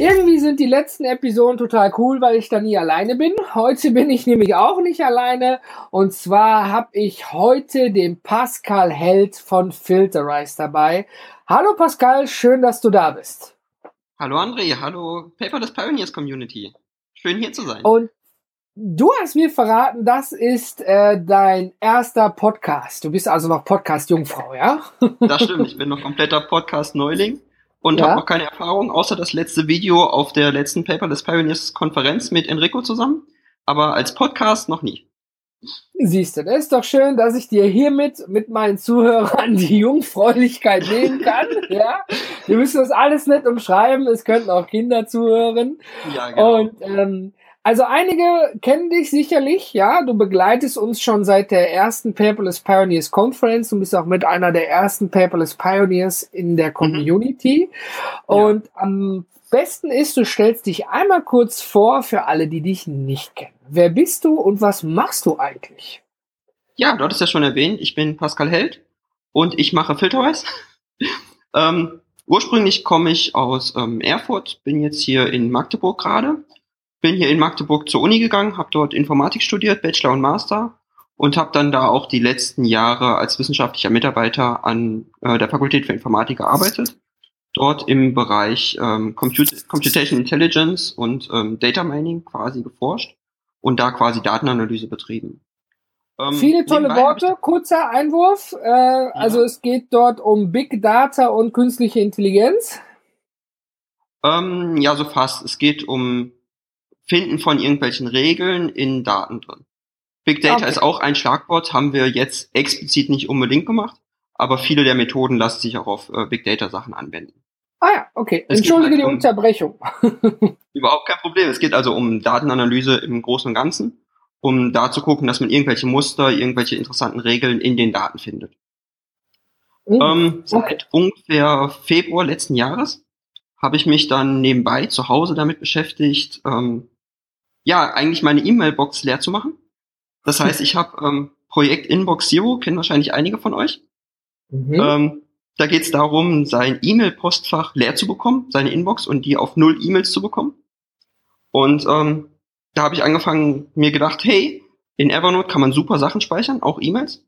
Irgendwie sind die letzten Episoden total cool, weil ich da nie alleine bin. Heute bin ich nämlich auch nicht alleine. Und zwar habe ich heute den Pascal Held von Filterize dabei. Hallo Pascal, schön, dass du da bist. Hallo André, hallo Paperless Pioneers Community. Schön hier zu sein. Und du hast mir verraten, das ist äh, dein erster Podcast. Du bist also noch Podcast-Jungfrau, ja? Das stimmt, ich bin noch kompletter Podcast-Neuling und ja. habe noch keine Erfahrung, außer das letzte Video auf der letzten Paperless Pioneers Konferenz mit Enrico zusammen, aber als Podcast noch nie. Siehst du, das ist doch schön, dass ich dir hiermit mit meinen Zuhörern die Jungfräulichkeit nehmen kann. ja, wir müssen das alles nicht umschreiben. Es könnten auch Kinder zuhören. Ja, genau. Und ähm, also einige kennen dich sicherlich, ja. Du begleitest uns schon seit der ersten Paperless Pioneers Conference. Du bist auch mit einer der ersten Paperless Pioneers in der mhm. Community. Mhm. Und ja. am besten ist, du stellst dich einmal kurz vor für alle, die dich nicht kennen. Wer bist du und was machst du eigentlich? Ja, du hattest ja schon erwähnt, ich bin Pascal Held und ich mache Filterwise. ähm, ursprünglich komme ich aus ähm, Erfurt, bin jetzt hier in Magdeburg gerade bin hier in Magdeburg zur Uni gegangen, habe dort Informatik studiert, Bachelor und Master und habe dann da auch die letzten Jahre als wissenschaftlicher Mitarbeiter an äh, der Fakultät für Informatik gearbeitet. Dort im Bereich ähm, Comput Computation Intelligence und ähm, Data Mining quasi geforscht und da quasi Datenanalyse betrieben. Ähm, Viele tolle Worte, kurzer Einwurf. Äh, ja. Also es geht dort um Big Data und künstliche Intelligenz. Ähm, ja, so fast. Es geht um Finden von irgendwelchen Regeln in Daten drin. Big Data okay. ist auch ein Schlagwort, haben wir jetzt explizit nicht unbedingt gemacht, aber viele der Methoden lassen sich auch auf äh, Big Data Sachen anwenden. Ah ja, okay. Es Entschuldige halt die um, Unterbrechung. überhaupt kein Problem. Es geht also um Datenanalyse im Großen und Ganzen, um da zu gucken, dass man irgendwelche Muster, irgendwelche interessanten Regeln in den Daten findet. Mhm. Ähm, seit ungefähr Februar letzten Jahres habe ich mich dann nebenbei zu Hause damit beschäftigt, ähm, ja, eigentlich meine E-Mail-Box leer zu machen. Das heißt, ich habe ähm, Projekt Inbox Zero, kennen wahrscheinlich einige von euch. Mhm. Ähm, da geht es darum, sein E-Mail-Postfach leer zu bekommen, seine Inbox und die auf null E-Mails zu bekommen. Und ähm, da habe ich angefangen, mir gedacht, hey, in Evernote kann man super Sachen speichern, auch E-Mails.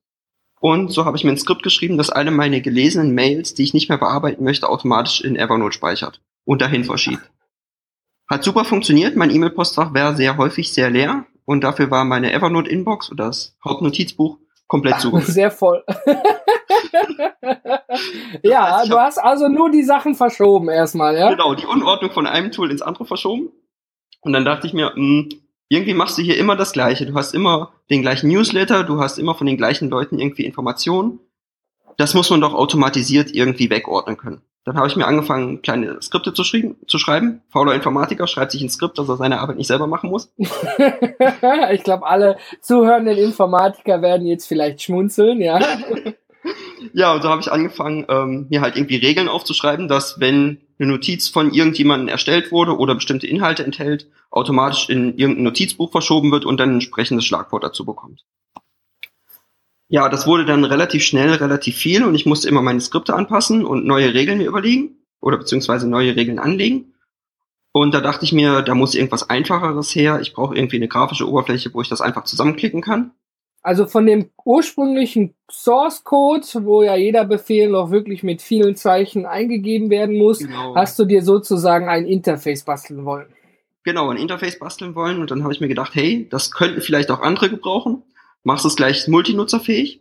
Und so habe ich mir ein Skript geschrieben, das alle meine gelesenen Mails, die ich nicht mehr bearbeiten möchte, automatisch in Evernote speichert und dahin verschiebt. Hat super funktioniert. Mein E-Mail-Postfach war sehr häufig sehr leer und dafür war meine Evernote-Inbox oder das Hauptnotizbuch komplett zu. Sehr voll. ja, heißt, du hast also nur die Sachen verschoben erstmal, ja? Genau, die Unordnung von einem Tool ins andere verschoben. Und dann dachte ich mir, mh, hm, irgendwie machst du hier immer das Gleiche. Du hast immer den gleichen Newsletter, du hast immer von den gleichen Leuten irgendwie Informationen. Das muss man doch automatisiert irgendwie wegordnen können. Dann habe ich mir angefangen, kleine Skripte zu, schreiben, zu schreiben. Fauler Informatiker schreibt sich ein Skript, dass er seine Arbeit nicht selber machen muss. ich glaube, alle zuhörenden Informatiker werden jetzt vielleicht schmunzeln, ja. ja, und so habe ich angefangen, ähm, mir halt irgendwie Regeln aufzuschreiben, dass wenn eine Notiz von irgendjemandem erstellt wurde oder bestimmte Inhalte enthält, automatisch in irgendein Notizbuch verschoben wird und dann ein entsprechendes Schlagwort dazu bekommt. Ja, das wurde dann relativ schnell relativ viel und ich musste immer meine Skripte anpassen und neue Regeln mir überlegen oder beziehungsweise neue Regeln anlegen. Und da dachte ich mir, da muss irgendwas Einfacheres her. Ich brauche irgendwie eine grafische Oberfläche, wo ich das einfach zusammenklicken kann. Also von dem ursprünglichen Source Code, wo ja jeder Befehl noch wirklich mit vielen Zeichen eingegeben werden muss, genau. hast du dir sozusagen ein Interface basteln wollen. Genau, ein Interface basteln wollen und dann habe ich mir gedacht, hey, das könnten vielleicht auch andere gebrauchen machst es gleich multinutzerfähig.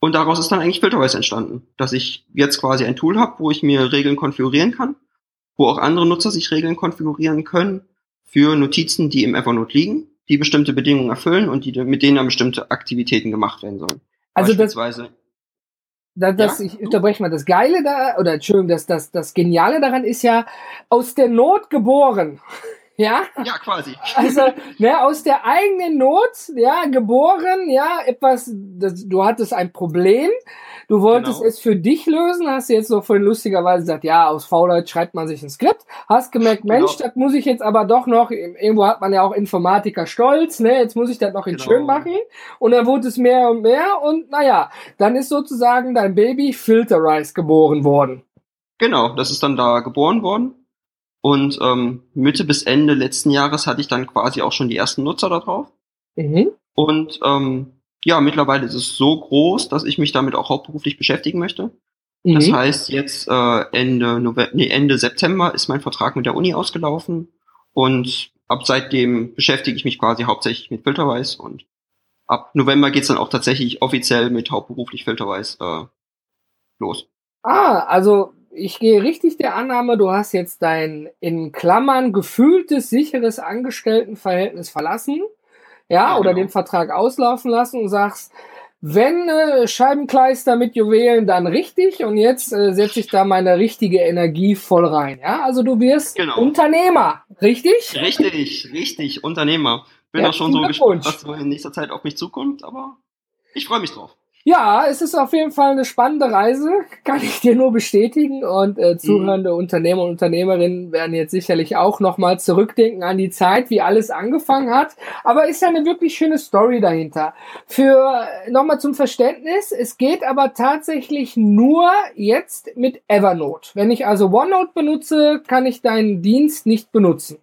Und daraus ist dann eigentlich Filterwise entstanden, dass ich jetzt quasi ein Tool habe, wo ich mir Regeln konfigurieren kann, wo auch andere Nutzer sich Regeln konfigurieren können für Notizen, die im Evernote liegen, die bestimmte Bedingungen erfüllen und die, mit denen dann bestimmte Aktivitäten gemacht werden sollen. Also das, das, das, Ja? ich unterbreche mal, das Geile da, oder Entschuldigung, das, das, das Geniale daran ist ja, aus der Not geboren. Ja, Ja, quasi. also ne, aus der eigenen Not, ja, geboren, ja, etwas, das, du hattest ein Problem, du wolltest Genau. es für dich lösen, hast jetzt so vorhin lustigerweise gesagt, ja, aus Faulheit schreibt man sich ein Skript, hast gemerkt, Mensch, Genau. das muss ich jetzt aber doch noch, irgendwo hat man ja auch Informatiker stolz, ne, jetzt muss ich das noch in Genau. schön machen und dann wurde es mehr und mehr und naja, dann ist sozusagen dein Baby Filterize geboren worden. Genau, das ist dann da geboren worden. Und ähm, Mitte bis Ende letzten Jahres hatte ich dann quasi auch schon die ersten Nutzer da drauf. Mhm. Und ähm, ja, mittlerweile ist es so groß, dass ich mich damit auch hauptberuflich beschäftigen möchte. Das Mhm. heißt, jetzt äh, Ende, November, nee, Ende September ist mein Vertrag mit der Uni ausgelaufen. Und ab seitdem beschäftige ich mich quasi hauptsächlich mit Filterweiß. Und ab November geht's dann auch tatsächlich offiziell mit hauptberuflich Filterweiß äh, los. Ah, also ich gehe richtig der Annahme, du hast jetzt dein in Klammern gefühltes, sicheres Angestelltenverhältnis verlassen, ja, Ja, oder genau. den Vertrag auslaufen lassen und sagst, wenn äh, Scheibenkleister mit Juwelen, dann richtig und jetzt äh, setze ich da meine richtige Energie voll rein, ja, also du wirst Genau. Unternehmer, richtig? Richtig, richtig, Unternehmer. Bin auch schon so gespannt, was so in nächster Zeit auf mich zukommt, aber ich freue mich drauf. Ja, es ist auf jeden Fall eine spannende Reise, kann ich dir nur bestätigen. Und äh, zuhörende Unternehmer und Unternehmerinnen werden jetzt sicherlich auch nochmal zurückdenken an die Zeit, wie alles angefangen hat. Aber ist ja eine wirklich schöne Story dahinter. Für nochmal zum Verständnis, es geht aber tatsächlich nur jetzt mit Evernote. Wenn ich also OneNote benutze, kann ich deinen Dienst nicht benutzen.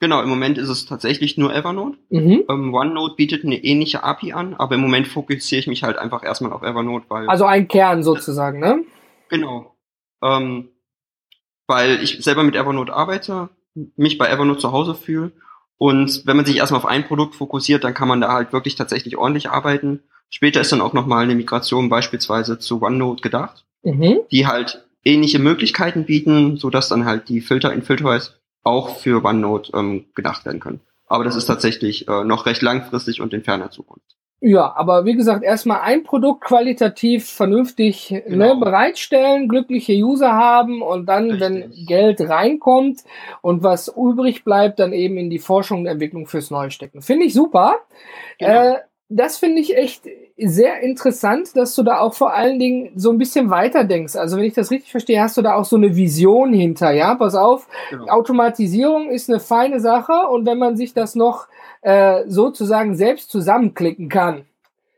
Genau, im Moment ist es tatsächlich nur Evernote. Mhm. Ähm, OneNote bietet eine ähnliche API an, aber im Moment fokussiere ich mich halt einfach erstmal auf Evernote, weil Also ein Kern sozusagen, ne? genau, ähm, weil ich selber mit Evernote arbeite, mich bei Evernote zu Hause fühle und wenn man sich erstmal auf ein Produkt fokussiert, dann kann man da halt wirklich tatsächlich ordentlich arbeiten. Später ist dann auch nochmal eine Migration beispielsweise zu OneNote gedacht. Mhm. die halt ähnliche Möglichkeiten bieten, so dass dann halt die Filter in Filterwise auch für OneNote ähm, gedacht werden können. Aber das ist tatsächlich äh, noch recht langfristig und in ferner Zukunft. Ja, aber wie gesagt, erstmal ein Produkt qualitativ vernünftig ne, Genau. bereitstellen, glückliche User haben und dann, wenn Richtig. Geld reinkommt und was übrig bleibt, dann eben in die Forschung und Entwicklung fürs Neue stecken. Finde ich super. Genau. Äh, das finde ich echt sehr interessant, dass du da auch vor allen Dingen so ein bisschen weiter denkst. Also wenn ich das richtig verstehe, hast du da auch so eine Vision hinter, ja? Pass auf, Genau. Automatisierung ist eine feine Sache und wenn man sich das noch äh, sozusagen selbst zusammenklicken kann,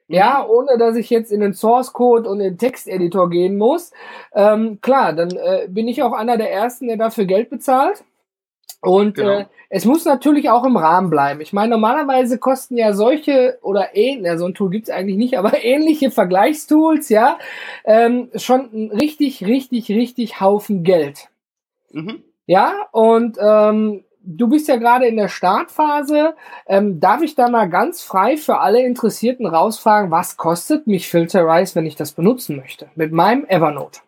ja, ohne dass ich jetzt in den Source Code und in den Texteditor gehen muss, ähm, klar, dann äh, bin ich auch einer der ersten, der dafür Geld bezahlt. Und Genau. äh, es muss natürlich auch im Rahmen bleiben. Ich meine, normalerweise kosten ja solche oder ähnliche, ja, so ein Tool gibt's eigentlich nicht, aber ähnliche Vergleichstools, ja, ähm, schon richtig, richtig, richtig Haufen Geld. Mhm. Ja, und ähm, du bist ja gerade in der Startphase. Ähm, darf ich da mal ganz frei für alle Interessierten rausfragen, was kostet mich Filterize, wenn ich das benutzen möchte? Mit meinem Evernote.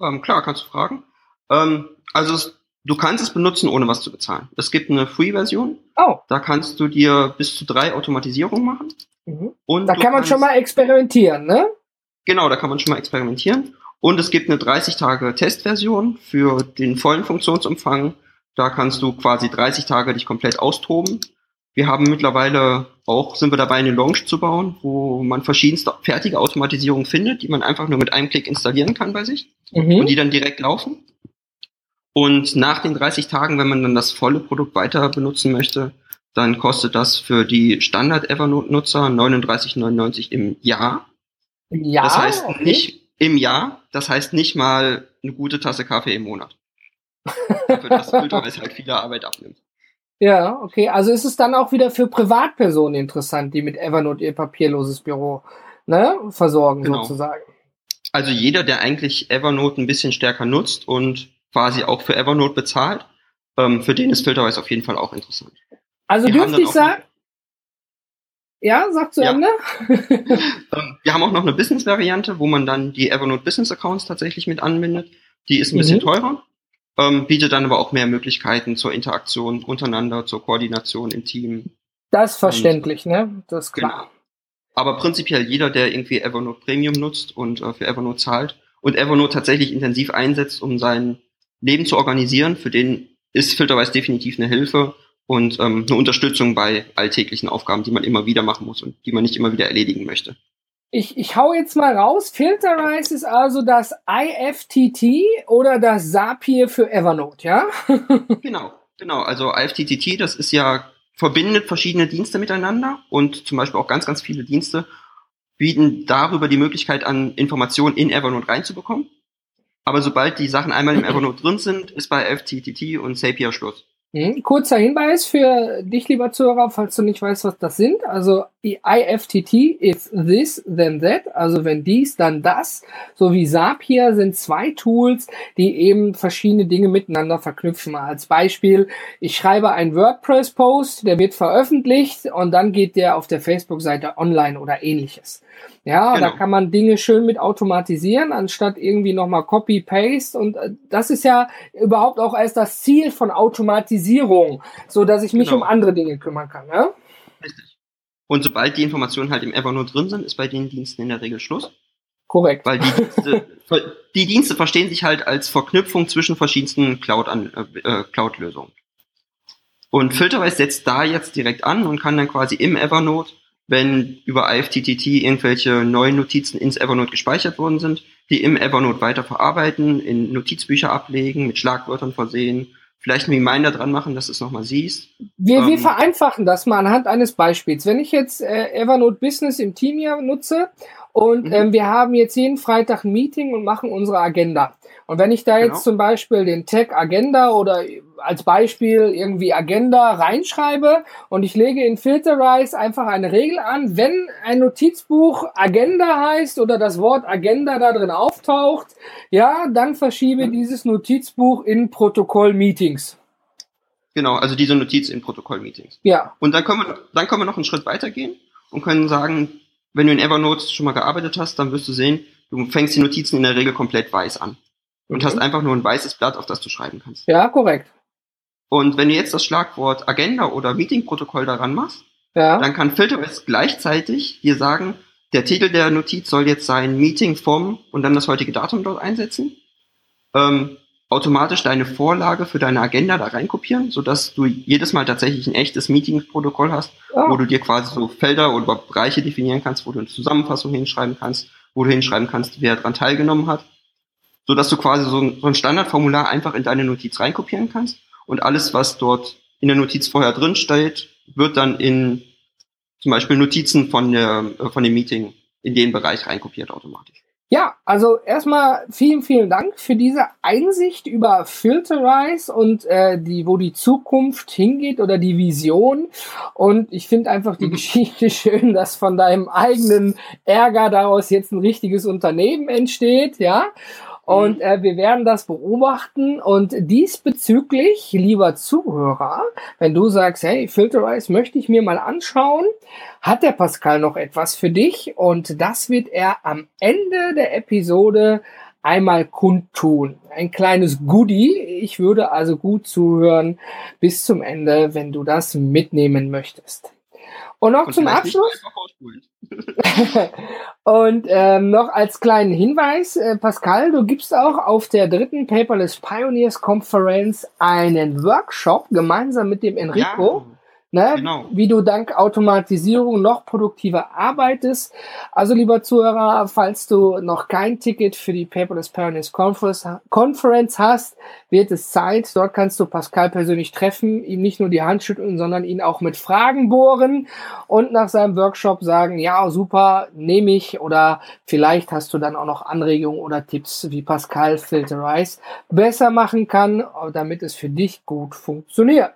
Ähm, klar, kannst du fragen. Ähm, also es, du kannst es benutzen, ohne was zu bezahlen. Es gibt eine Free-Version, Oh, da kannst du dir bis zu drei Automatisierungen machen. mhm. Und da kann man kannst, schon mal experimentieren, ne? Genau, da kann man schon mal experimentieren. Und es gibt eine 30 Tage Testversion für den vollen Funktionsumfang. Da kannst du quasi 30 Tage dich komplett austoben. Wir haben mittlerweile auch, sind wir dabei, eine Launch zu bauen, wo man verschiedenste fertige Automatisierungen findet, die man einfach nur mit einem Klick installieren kann bei sich und Mhm. die dann direkt laufen. Und nach den 30 Tagen, wenn man dann das volle Produkt weiter benutzen möchte, dann kostet das für die Standard Evernote-Nutzer 39,99 im Jahr. Ja, Das heißt okay. nicht im Jahr, das heißt nicht mal eine gute Tasse Kaffee im Monat. Dafür, dass Filterweiß halt viele Arbeit abnimmt. Ja, okay. Also ist es dann auch wieder für Privatpersonen interessant, die mit Evernote ihr papierloses Büro ne, versorgen, Genau. sozusagen. Also jeder, der eigentlich Evernote ein bisschen stärker nutzt und quasi auch für Evernote bezahlt, ähm, für den ist Filterweiß auf jeden Fall auch interessant. Also haben dürfte ich sagen. Ja, sag zu Ja. Ende. Ähm, wir haben auch noch eine Business-Variante, wo man dann die Evernote Business-Accounts tatsächlich mit anbindet. Die ist ein bisschen Mhm. teurer, ähm, bietet dann aber auch mehr Möglichkeiten zur Interaktion untereinander, zur Koordination im Team. Das ist verständlich, ne? Das ist klar. Genau. Aber prinzipiell jeder, der irgendwie Evernote Premium nutzt und äh, für Evernote zahlt und Evernote tatsächlich intensiv einsetzt, um sein Leben zu organisieren, für den ist Filterwise definitiv eine Hilfe und ähm, eine Unterstützung bei alltäglichen Aufgaben, die man immer wieder machen muss und die man nicht immer wieder erledigen möchte. Ich, ich hau jetzt mal raus. Filterize ist also das IFTT oder das Zapier für Evernote, ja? genau, genau. Also IFTTT, das ist ja verbindet verschiedene Dienste miteinander und zum Beispiel auch ganz, ganz viele Dienste bieten darüber die Möglichkeit an, Informationen in Evernote reinzubekommen. Aber sobald die Sachen einmal im Evernote drin sind, ist bei FTTT und Zapier Schluss. Mhm. Kurzer Hinweis für dich, lieber Zuhörer, falls du nicht weißt, was das sind. Also IFTT is this, then that. Also wenn dies, dann das. So wie Zapier sind zwei Tools, die eben verschiedene Dinge miteinander verknüpfen. Als Beispiel, ich schreibe einen WordPress-Post, der wird veröffentlicht und dann geht der auf der Facebook-Seite online oder ähnliches. Ja, genau. da kann man Dinge schön mit automatisieren, anstatt irgendwie nochmal Copy-Paste. Und äh, das ist ja überhaupt auch erst das Ziel von Automatisierung, so dass ich mich genau. um andere Dinge kümmern kann. Ja? Richtig. Und sobald die Informationen halt im Evernote drin sind, ist bei den Diensten in der Regel Schluss. Korrekt. Weil die Dienste, die Dienste verstehen sich halt als Verknüpfung zwischen verschiedensten Cloud-Lösungen. Äh, Cloud und Filterwise setzt da jetzt direkt an und kann dann quasi im Evernote wenn über IFTTT irgendwelche neuen Notizen ins Evernote gespeichert worden sind, die im Evernote weiter verarbeiten, in Notizbücher ablegen, mit Schlagwörtern versehen, vielleicht einen Reminder dran machen, dass du es nochmal siehst. Wir, ähm, wir vereinfachen das mal anhand eines Beispiels. Wenn ich jetzt äh, Evernote Business im Team hier nutze und mhm. ähm, wir haben jetzt jeden Freitag ein Meeting und machen unsere Agenda. Und wenn ich da jetzt genau. zum Beispiel den Tag Agenda oder als Beispiel irgendwie Agenda reinschreibe und ich lege in Filterize einfach eine Regel an, wenn ein Notizbuch Agenda heißt oder das Wort Agenda da drin auftaucht, ja, dann verschiebe mhm. dieses Notizbuch in Protokoll-Meetings. Genau, also diese Notiz in Protokoll-Meetings. Ja. Und dann können, wir, dann können wir noch einen Schritt weitergehen und können sagen, wenn du in Evernote schon mal gearbeitet hast, dann wirst du sehen, du fängst die Notizen in der Regel komplett weiß an und hast einfach nur ein weißes Blatt, auf das du schreiben kannst. Ja, korrekt. Und wenn du jetzt das Schlagwort Agenda oder Meetingprotokoll daran machst, ja. dann kann Filterwise gleichzeitig dir sagen, der Titel der Notiz soll jetzt sein Meeting vom und dann das heutige Datum dort einsetzen. Ähm, automatisch deine Vorlage für deine Agenda da reinkopieren, sodass du jedes Mal tatsächlich ein echtes Meetingprotokoll hast, oh. wo du dir quasi so Felder oder Bereiche definieren kannst, wo du eine Zusammenfassung hinschreiben kannst, wo du hinschreiben kannst, wer daran teilgenommen hat so dass du quasi so ein, so ein Standardformular einfach in deine Notiz reinkopieren kannst und alles, was dort in der Notiz vorher drin steht, wird dann in zum Beispiel Notizen von, der, äh, von dem Meeting in den Bereich reinkopiert automatisch. Ja, also erstmal vielen, vielen Dank für diese Einsicht über Filterize und äh, die, wo die Zukunft hingeht oder die Vision. Und ich finde einfach die mhm. Geschichte schön, dass von deinem eigenen Ärger daraus jetzt ein richtiges Unternehmen entsteht, ja. Und mhm. äh, wir werden das beobachten. Und diesbezüglich, lieber Zuhörer, wenn du sagst, hey, Filterize möchte ich mir mal anschauen, hat der Pascal noch etwas für dich. Und das wird er am Ende der Episode einmal kundtun. Ein kleines Goodie. Ich würde also gut zuhören bis zum Ende, wenn du das mitnehmen möchtest. Und noch und zum Abschluss. und ähm, noch als kleinen Hinweis, äh, Pascal, du gibst auch auf der dritten Paperless Pioneers Conference einen Workshop gemeinsam mit dem Enrico. Ja. Ne? Genau. Wie du dank Automatisierung noch produktiver arbeitest. Also, lieber Zuhörer, falls du noch kein Ticket für die Paperless Pioneers Conference hast, wird es Zeit. Dort kannst du Pascal persönlich treffen, ihm nicht nur die Hand schütteln, sondern ihn auch mit Fragen bohren und nach seinem Workshop sagen, ja, super, nehme ich oder vielleicht hast du dann auch noch Anregungen oder Tipps, wie Pascal Filterize besser machen kann, damit es für dich gut funktioniert.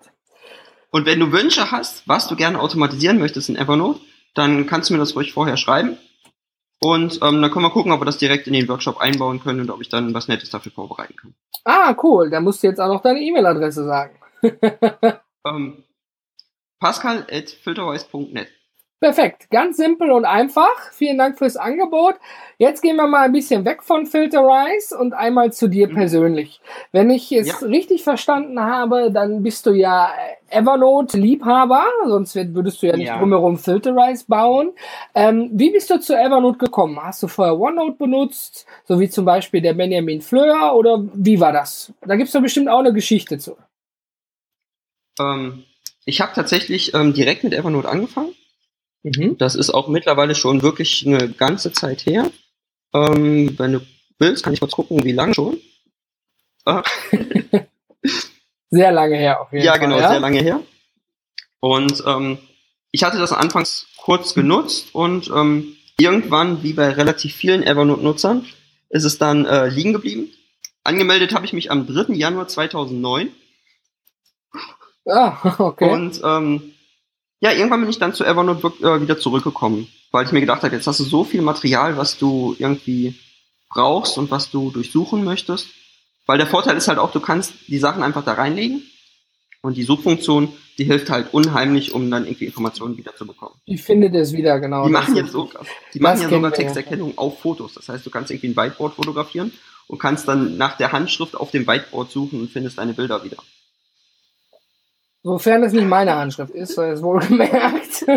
Und wenn du Wünsche hast, was du gerne automatisieren möchtest in Evernote, dann kannst du mir das ruhig vorher schreiben. Und ähm, dann können wir gucken, ob wir das direkt in den Workshop einbauen können und ob ich dann was Nettes dafür vorbereiten kann. Ah, cool. Da musst du jetzt auch noch deine E-Mail-Adresse sagen. ähm, Pascal at filterwise.net. Perfekt, ganz simpel und einfach. Vielen Dank fürs Angebot. Jetzt gehen wir mal ein bisschen weg von Filterize und einmal zu dir mhm. persönlich. Wenn ich es ja. richtig verstanden habe, dann bist du ja Evernote-Liebhaber, sonst würdest du ja nicht ja. drumherum Filterize bauen. Ähm, wie bist du zu Evernote gekommen? Hast du vorher OneNote benutzt, so wie zum Beispiel der Benjamin Fleur, oder wie war das? Da gibt's doch bestimmt auch eine Geschichte zu. Ähm, ich habe tatsächlich ähm, direkt mit Evernote angefangen Mhm. Das ist auch mittlerweile schon wirklich eine ganze Zeit her. Ähm, wenn du willst, kann ich kurz gucken, wie lange schon. Ah. sehr lange her auf jeden ja, Fall. Genau, ja, genau, sehr lange her. Und ähm, ich hatte das anfangs kurz genutzt und ähm, irgendwann, wie bei relativ vielen Evernote-Nutzern, ist es dann äh, liegen geblieben. Angemeldet habe ich mich am 3. Januar 2009. Ah, okay. Und ähm, ja, irgendwann bin ich dann zu Evernote äh, wieder zurückgekommen, weil ich mir gedacht habe, jetzt hast du so viel Material, was du irgendwie brauchst und was du durchsuchen möchtest. Weil der Vorteil ist halt auch, du kannst die Sachen einfach da reinlegen und die Suchfunktion, die hilft halt unheimlich, um dann irgendwie Informationen wieder zu bekommen. Die findet es wieder, genau. Die machen jetzt so, die machen ja sogar Texterkennung auf Fotos. Das heißt, du kannst irgendwie ein Whiteboard fotografieren und kannst dann nach der Handschrift auf dem Whiteboard suchen und findest deine Bilder wieder. Sofern es nicht meine Handschrift ist, sei es wohlgemerkt.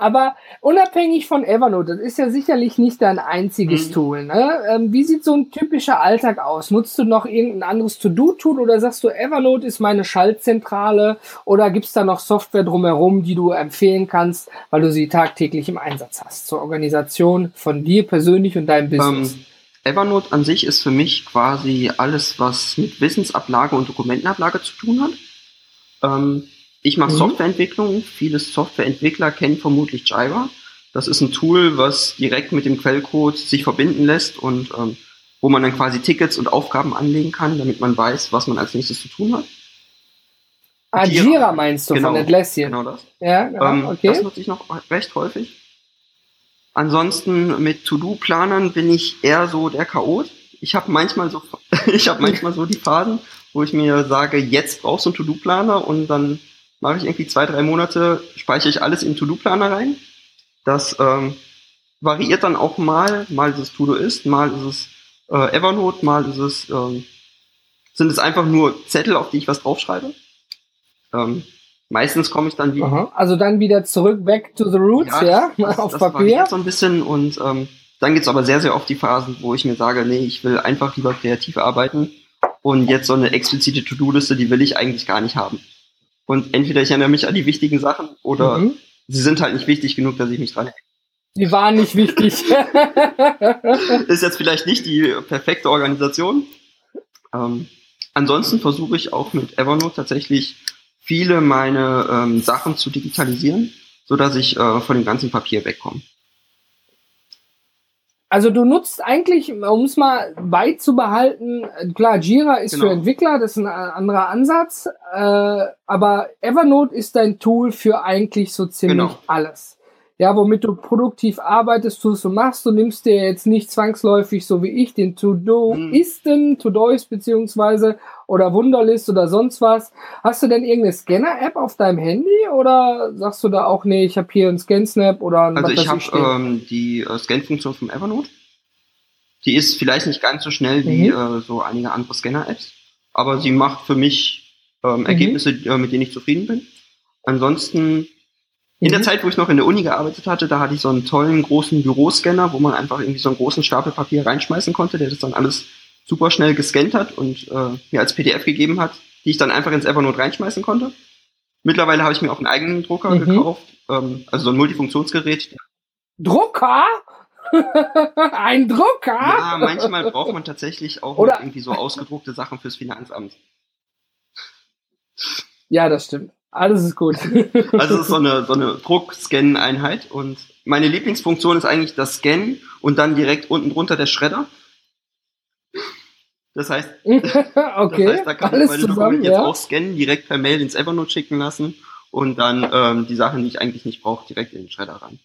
Aber unabhängig von Evernote, das ist ja sicherlich nicht dein einziges mhm. Tool. Ne? Ähm, wie sieht so ein typischer Alltag aus? Nutzt du noch irgendein anderes To-Do-Tool oder sagst du, Evernote ist meine Schaltzentrale oder gibt's da noch Software drumherum, die du empfehlen kannst, weil du sie tagtäglich im Einsatz hast zur Organisation von dir persönlich und deinem Business? Um ähm, Evernote an sich ist für mich quasi alles, was mit Wissensablage und Dokumentenablage zu tun hat. Ähm, ich mache mhm. Softwareentwicklung. Viele Softwareentwickler kennen vermutlich Jira. Das ist ein Tool, was direkt mit dem Quellcode sich verbinden lässt und ähm, wo man dann quasi Tickets und Aufgaben anlegen kann, damit man weiß, was man als nächstes zu tun hat. Ah, Jira, Jira meinst du genau, von Atlassian? Genau das. Ja, genau, ähm, okay. Das nutze ich noch recht häufig. Ansonsten mit To-Do-Planern bin ich eher so der Chaot. Ich habe manchmal so, ich habe manchmal so die Phasen, wo ich mir sage, jetzt brauchst du einen To-Do-Planer und dann mache ich irgendwie zwei, drei Monate, speichere ich alles in To-Do-Planer rein. Das ähm, variiert dann auch mal, mal ist es To-Do-Ist, mal ist es äh, Evernote, mal ist es, ähm, sind es einfach nur Zettel, auf die ich was draufschreibe. Ähm, meistens komme ich dann wieder. Aha. Also dann wieder zurück, back to the roots, ja, ja das, auf das Papier. so ein bisschen und ähm, dann gibt's aber sehr, sehr oft die Phasen, wo ich mir sage, nee, ich will einfach lieber kreativ arbeiten und jetzt so eine explizite To-Do-Liste, die will ich eigentlich gar nicht haben. Und entweder ich erinnere mich an die wichtigen Sachen oder mhm. sie sind halt nicht wichtig genug, dass ich mich dran erinnere. Die waren nicht wichtig. ist jetzt vielleicht nicht die perfekte Organisation. Ähm, ansonsten versuche ich auch mit Evernote tatsächlich viele meine ähm, Sachen zu digitalisieren, so dass ich äh, von dem ganzen Papier wegkomme. Also du nutzt eigentlich, um es mal beizubehalten, klar, Jira ist genau. für Entwickler, das ist ein anderer Ansatz, äh, aber Evernote ist dein Tool für eigentlich so ziemlich genau. alles ja, womit du produktiv arbeitest, tust und machst. Du nimmst dir jetzt nicht zwangsläufig, so wie ich, den To-Do-Isten, To-Doist beziehungsweise oder Wunderlist oder sonst was. Hast du denn irgendeine Scanner-App auf deinem Handy oder sagst du da auch, nee, ich habe hier einen Scan-Snap oder ein Also ich habe ähm, die äh, Scan-Funktion vom Evernote. Die ist vielleicht nicht ganz so schnell wie mhm. äh, so einige andere Scanner-Apps, aber sie macht für mich ähm, mhm. Ergebnisse, mhm. mit denen ich zufrieden bin. Ansonsten in der mhm. Zeit, wo ich noch in der Uni gearbeitet hatte, da hatte ich so einen tollen großen Büroscanner, wo man einfach irgendwie so einen großen Stapel Papier reinschmeißen konnte, der das dann alles super schnell gescannt hat und äh, mir als PDF gegeben hat, die ich dann einfach ins Evernote reinschmeißen konnte. Mittlerweile habe ich mir auch einen eigenen Drucker mhm. gekauft, ähm, also so ein Multifunktionsgerät. Drucker? ein Drucker? Ja, manchmal braucht man tatsächlich auch irgendwie so ausgedruckte Sachen fürs Finanzamt. Ja, das stimmt. Alles ist gut. also es ist so eine, so eine Druck-Scan-Einheit und meine Lieblingsfunktion ist eigentlich das Scannen und dann direkt unten drunter der Schredder. Das heißt, okay, das heißt da kann man meine Dokumente ja. jetzt auch scannen, direkt per Mail ins Evernote schicken lassen und dann ähm, die Sachen, die ich eigentlich nicht brauche, direkt in den Schredder rein.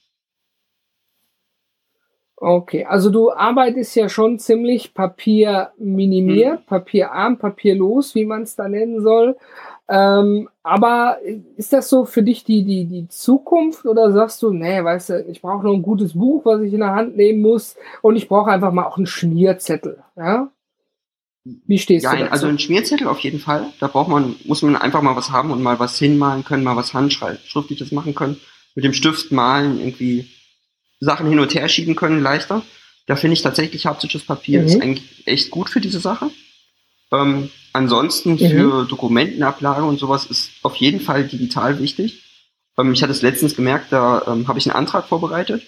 Okay, also du arbeitest ja schon ziemlich papierminimiert, hm. papierarm, papierlos, wie man es da nennen soll. Ähm, aber ist das so für dich die, die, die Zukunft oder sagst du, nee, weißt du, ich brauche noch ein gutes Buch, was ich in der Hand nehmen muss und ich brauche einfach mal auch einen Schmierzettel, ja? Wie stehst ja, du dazu? Also ein Schmierzettel auf jeden Fall. Da braucht man, muss man einfach mal was haben und mal was hinmalen können, mal was handschriftliches machen können. Mit dem Stift malen, irgendwie Sachen hin und her schieben können, leichter. Da finde ich tatsächlich haptisches Papier mhm. ist eigentlich echt gut für diese Sache. Ähm, ansonsten mhm. für Dokumentenablage und sowas ist auf jeden Fall digital wichtig. Ähm, ich hatte es letztens gemerkt, da ähm, habe ich einen Antrag vorbereitet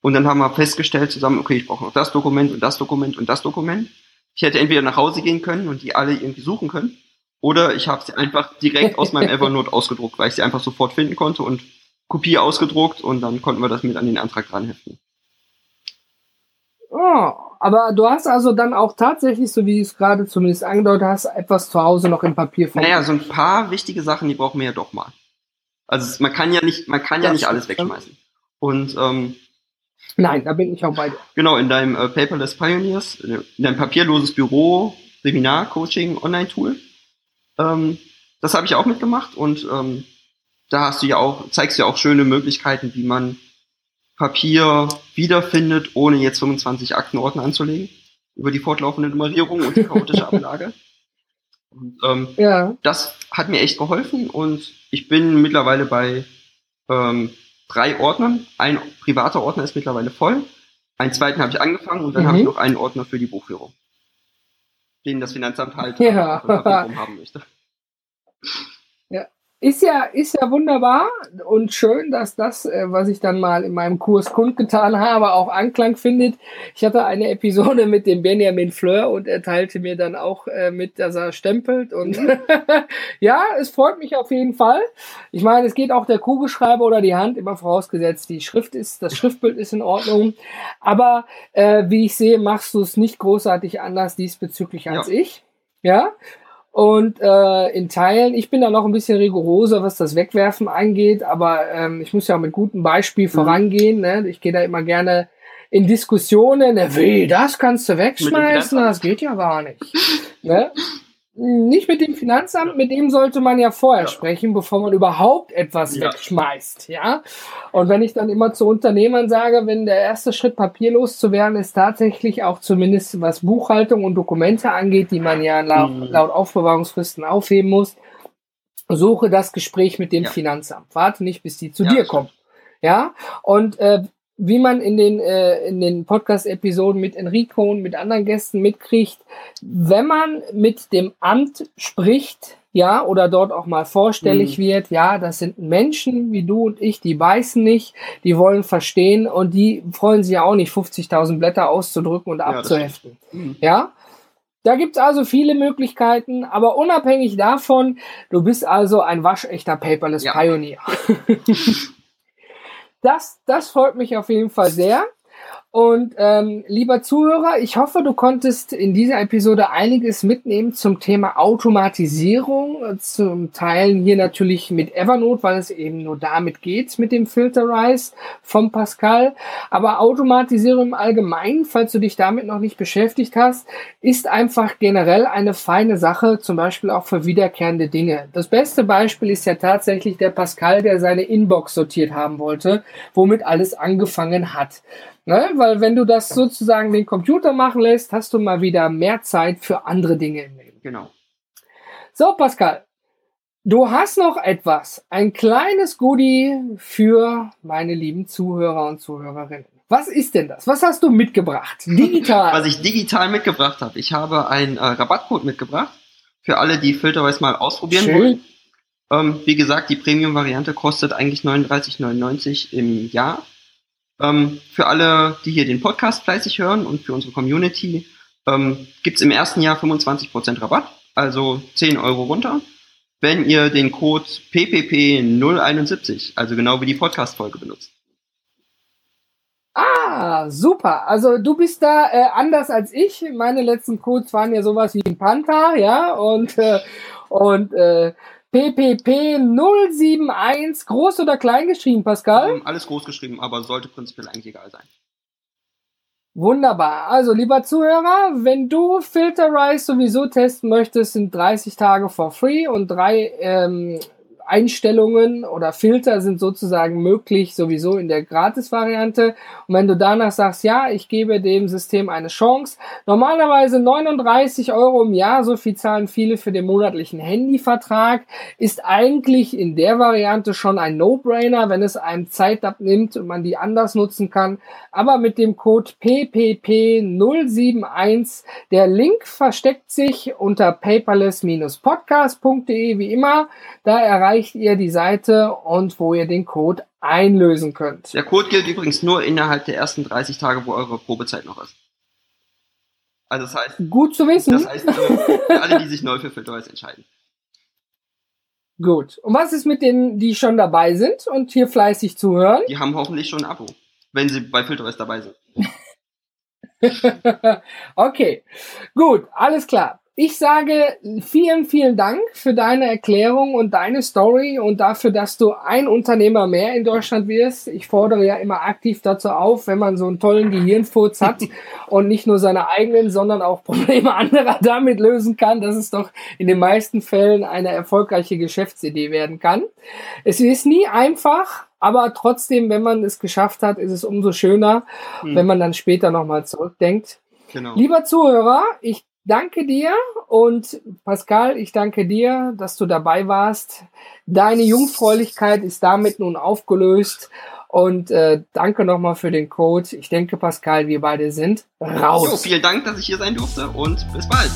und dann haben wir festgestellt zusammen, okay, ich brauche noch das Dokument und das Dokument und das Dokument. Ich hätte entweder nach Hause gehen können und die alle irgendwie suchen können oder ich habe sie einfach direkt aus meinem Evernote ausgedruckt, weil ich sie einfach sofort finden konnte und Kopie ausgedruckt und dann konnten wir das mit an den Antrag dranheften. Oh, aber du hast also dann auch tatsächlich, so wie du es gerade zumindest angedeutet hast, etwas zu Hause noch im Papierform. Naja, so ein paar wichtige Sachen, die brauchen wir ja doch mal. Also man kann ja nicht, man kann ja nicht alles wegschmeißen. Und ähm, Nein, da bin ich auch bei dir. Genau, in deinem äh, Paperless Pioneers, in deinem papierloses Büro, Seminar, Coaching, Online-Tool. Ähm, das habe ich auch mitgemacht und ähm, da hast du ja auch, zeigst du ja auch schöne Möglichkeiten, wie man Papier wiederfindet, ohne jetzt 25 Aktenordner anzulegen, über die fortlaufende Nummerierung und die chaotische Ablage. Und, ähm, ja. Das hat mir echt geholfen und ich bin mittlerweile bei ähm, drei Ordnern. Ein privater Ordner ist mittlerweile voll. Einen zweiten habe ich angefangen und dann mhm. habe ich noch einen Ordner für die Buchführung, den das Finanzamt halt ja. haben möchte. Ist ja, ist ja wunderbar und schön, dass das, äh, was ich dann mal in meinem Kurs kundgetan habe, auch Anklang findet. Ich hatte eine Episode mit dem Benjamin Fleur und er teilte mir dann auch äh, mit, dass er stempelt und ja, es freut mich auf jeden Fall. Ich meine, es geht auch der Kugelschreiber oder die Hand, immer vorausgesetzt, die Schrift ist, das Schriftbild ist in Ordnung. Aber äh, wie ich sehe, machst du es nicht großartig anders diesbezüglich als ja. ich. Ja, und äh, in Teilen, ich bin da noch ein bisschen rigoroser, was das Wegwerfen angeht, aber ähm, ich muss ja mit gutem Beispiel mhm. vorangehen. Ne? Ich gehe da immer gerne in Diskussionen, ne, wie, das kannst du wegschmeißen, das geht ja gar nicht. ne? Nicht mit dem Finanzamt, mit dem sollte man ja vorher ja. sprechen, bevor man überhaupt etwas ja. wegschmeißt, ja. Und wenn ich dann immer zu Unternehmern sage, wenn der erste Schritt papierlos zu werden, ist tatsächlich auch zumindest was Buchhaltung und Dokumente angeht, die man ja laut, mhm. laut Aufbewahrungsfristen aufheben muss, suche das Gespräch mit dem ja. Finanzamt. Warte nicht, bis die zu dir kommen. Ja, und äh, wie man in den, äh, in den Podcast-Episoden mit Enrico und mit anderen Gästen mitkriegt, wenn man mit dem Amt spricht, ja, oder dort auch mal vorstellig mhm. wird, ja, das sind Menschen wie du und ich, die beißen nicht, die wollen verstehen und die freuen sich ja auch nicht, 50.000 Blätter auszudrücken und ja, abzuheften. Mhm. Ja, da gibt's also viele Möglichkeiten, aber unabhängig davon, du bist also ein waschechter Paperless ja. Pioneer. Das, das freut mich auf jeden Fall sehr. Und ähm, lieber Zuhörer, ich hoffe, du konntest in dieser Episode einiges mitnehmen zum Thema Automatisierung, zum Teilen hier natürlich mit Evernote, weil es eben nur damit geht mit dem Filterize vom Pascal. Aber Automatisierung im Allgemeinen, falls du dich damit noch nicht beschäftigt hast, ist einfach generell eine feine Sache, zum Beispiel auch für wiederkehrende Dinge. Das beste Beispiel ist ja tatsächlich der Pascal, der seine Inbox sortiert haben wollte, womit alles angefangen hat. Ne? Weil wenn du das sozusagen den Computer machen lässt, hast du mal wieder mehr Zeit für andere Dinge im Leben. Genau. So, Pascal, du hast noch etwas, ein kleines Goodie für meine lieben Zuhörer und Zuhörerinnen. Was ist denn das? Was hast du mitgebracht? Digital. Was ich digital mitgebracht habe. Ich habe einen äh, Rabattcode mitgebracht für alle, die Filterweiß mal ausprobieren Schön. wollen. Ähm, wie gesagt, die Premium-Variante kostet eigentlich 39,99 im Jahr. Ähm, für alle, die hier den Podcast fleißig hören und für unsere Community, ähm, gibt im ersten Jahr 25% Rabatt, also 10 Euro runter, wenn ihr den Code PPP071, also genau wie die Podcast-Folge benutzt. Ah, super. Also du bist da äh, anders als ich. Meine letzten Codes waren ja sowas wie ein Panther, ja, und äh, und äh, PPP 071, groß oder klein geschrieben, Pascal? Um, alles groß geschrieben, aber sollte prinzipiell eigentlich egal sein. Wunderbar. Also, lieber Zuhörer, wenn du Filterize sowieso testen möchtest, sind 30 Tage for free und drei ähm, Einstellungen oder Filter sind sozusagen möglich sowieso in der Gratis-Variante. Und wenn du danach sagst, ja, ich gebe dem System eine Chance, normalerweise 39 Euro im Jahr, so viel zahlen viele für den monatlichen Handyvertrag, ist eigentlich in der Variante schon ein No-Brainer, wenn es einem Zeit abnimmt und man die anders nutzen kann. Aber mit dem Code PPP071, der Link versteckt sich unter paperless-podcast.de wie immer. Da erreicht erreicht ihr die Seite und wo ihr den Code einlösen könnt. Der Code gilt übrigens nur innerhalb der ersten 30 Tage, wo eure Probezeit noch ist. Also das heißt. Gut zu wissen. Das heißt, für alle, die sich neu für Filterweiß entscheiden. Gut. Und was ist mit denen, die schon dabei sind und hier fleißig zuhören? Die haben hoffentlich schon ein Abo, wenn sie bei Filterweiß dabei sind. okay. Gut, alles klar. Ich sage vielen, vielen Dank für deine Erklärung und deine Story und dafür, dass du ein Unternehmer mehr in Deutschland wirst. Ich fordere ja immer aktiv dazu auf, wenn man so einen tollen Gehirnfurz hat und nicht nur seine eigenen, sondern auch Probleme anderer damit lösen kann, dass es doch in den meisten Fällen eine erfolgreiche Geschäftsidee werden kann. Es ist nie einfach, aber trotzdem, wenn man es geschafft hat, ist es umso schöner, hm. wenn man dann später nochmal zurückdenkt. Genau. Lieber Zuhörer, ich danke dir und Pascal, ich danke dir, dass du dabei warst. Deine Jungfräulichkeit ist damit nun aufgelöst und äh, danke nochmal für den Code. Ich denke, Pascal, wir beide sind raus. Jo, vielen Dank, dass ich hier sein durfte und bis bald.